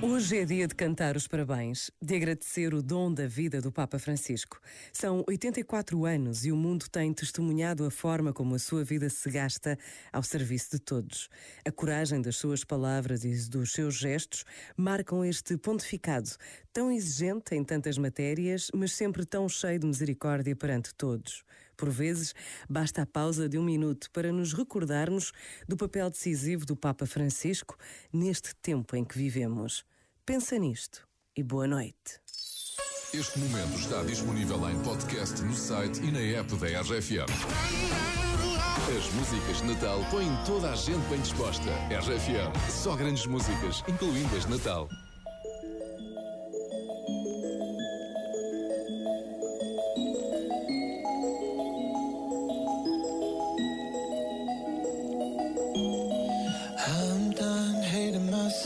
Hoje é dia de cantar os parabéns, de agradecer o dom da vida do Papa Francisco. São 84 anos e o mundo tem testemunhado a forma como a sua vida se gasta ao serviço de todos. A coragem das suas palavras e dos seus gestos marcam este pontificado, tão exigente em tantas matérias, mas sempre tão cheio de misericórdia perante todos. Por vezes, basta a pausa de um minuto para nos recordarmos do papel decisivo do Papa Francisco neste tempo em que vivemos. Pensa nisto e boa noite. Este momento está disponível em podcast no site e na app da RFM. As músicas de Natal põem toda a gente bem disposta. RFM, só grandes músicas, incluindo as de Natal.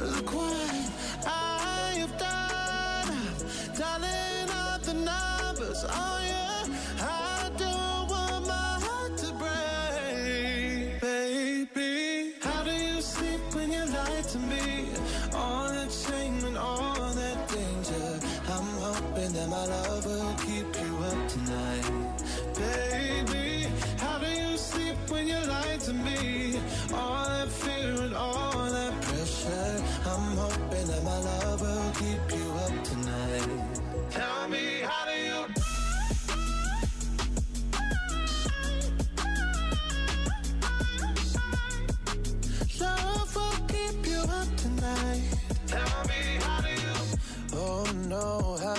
Look what I have done. Dialing up the numbers, oh yeah. I don't want my heart to break, baby. How do you sleep when you lie to me? All that shame and all that danger. I'm hoping that my love will keep you up tonight, baby. How do you sleep when you lie to me? All that fear and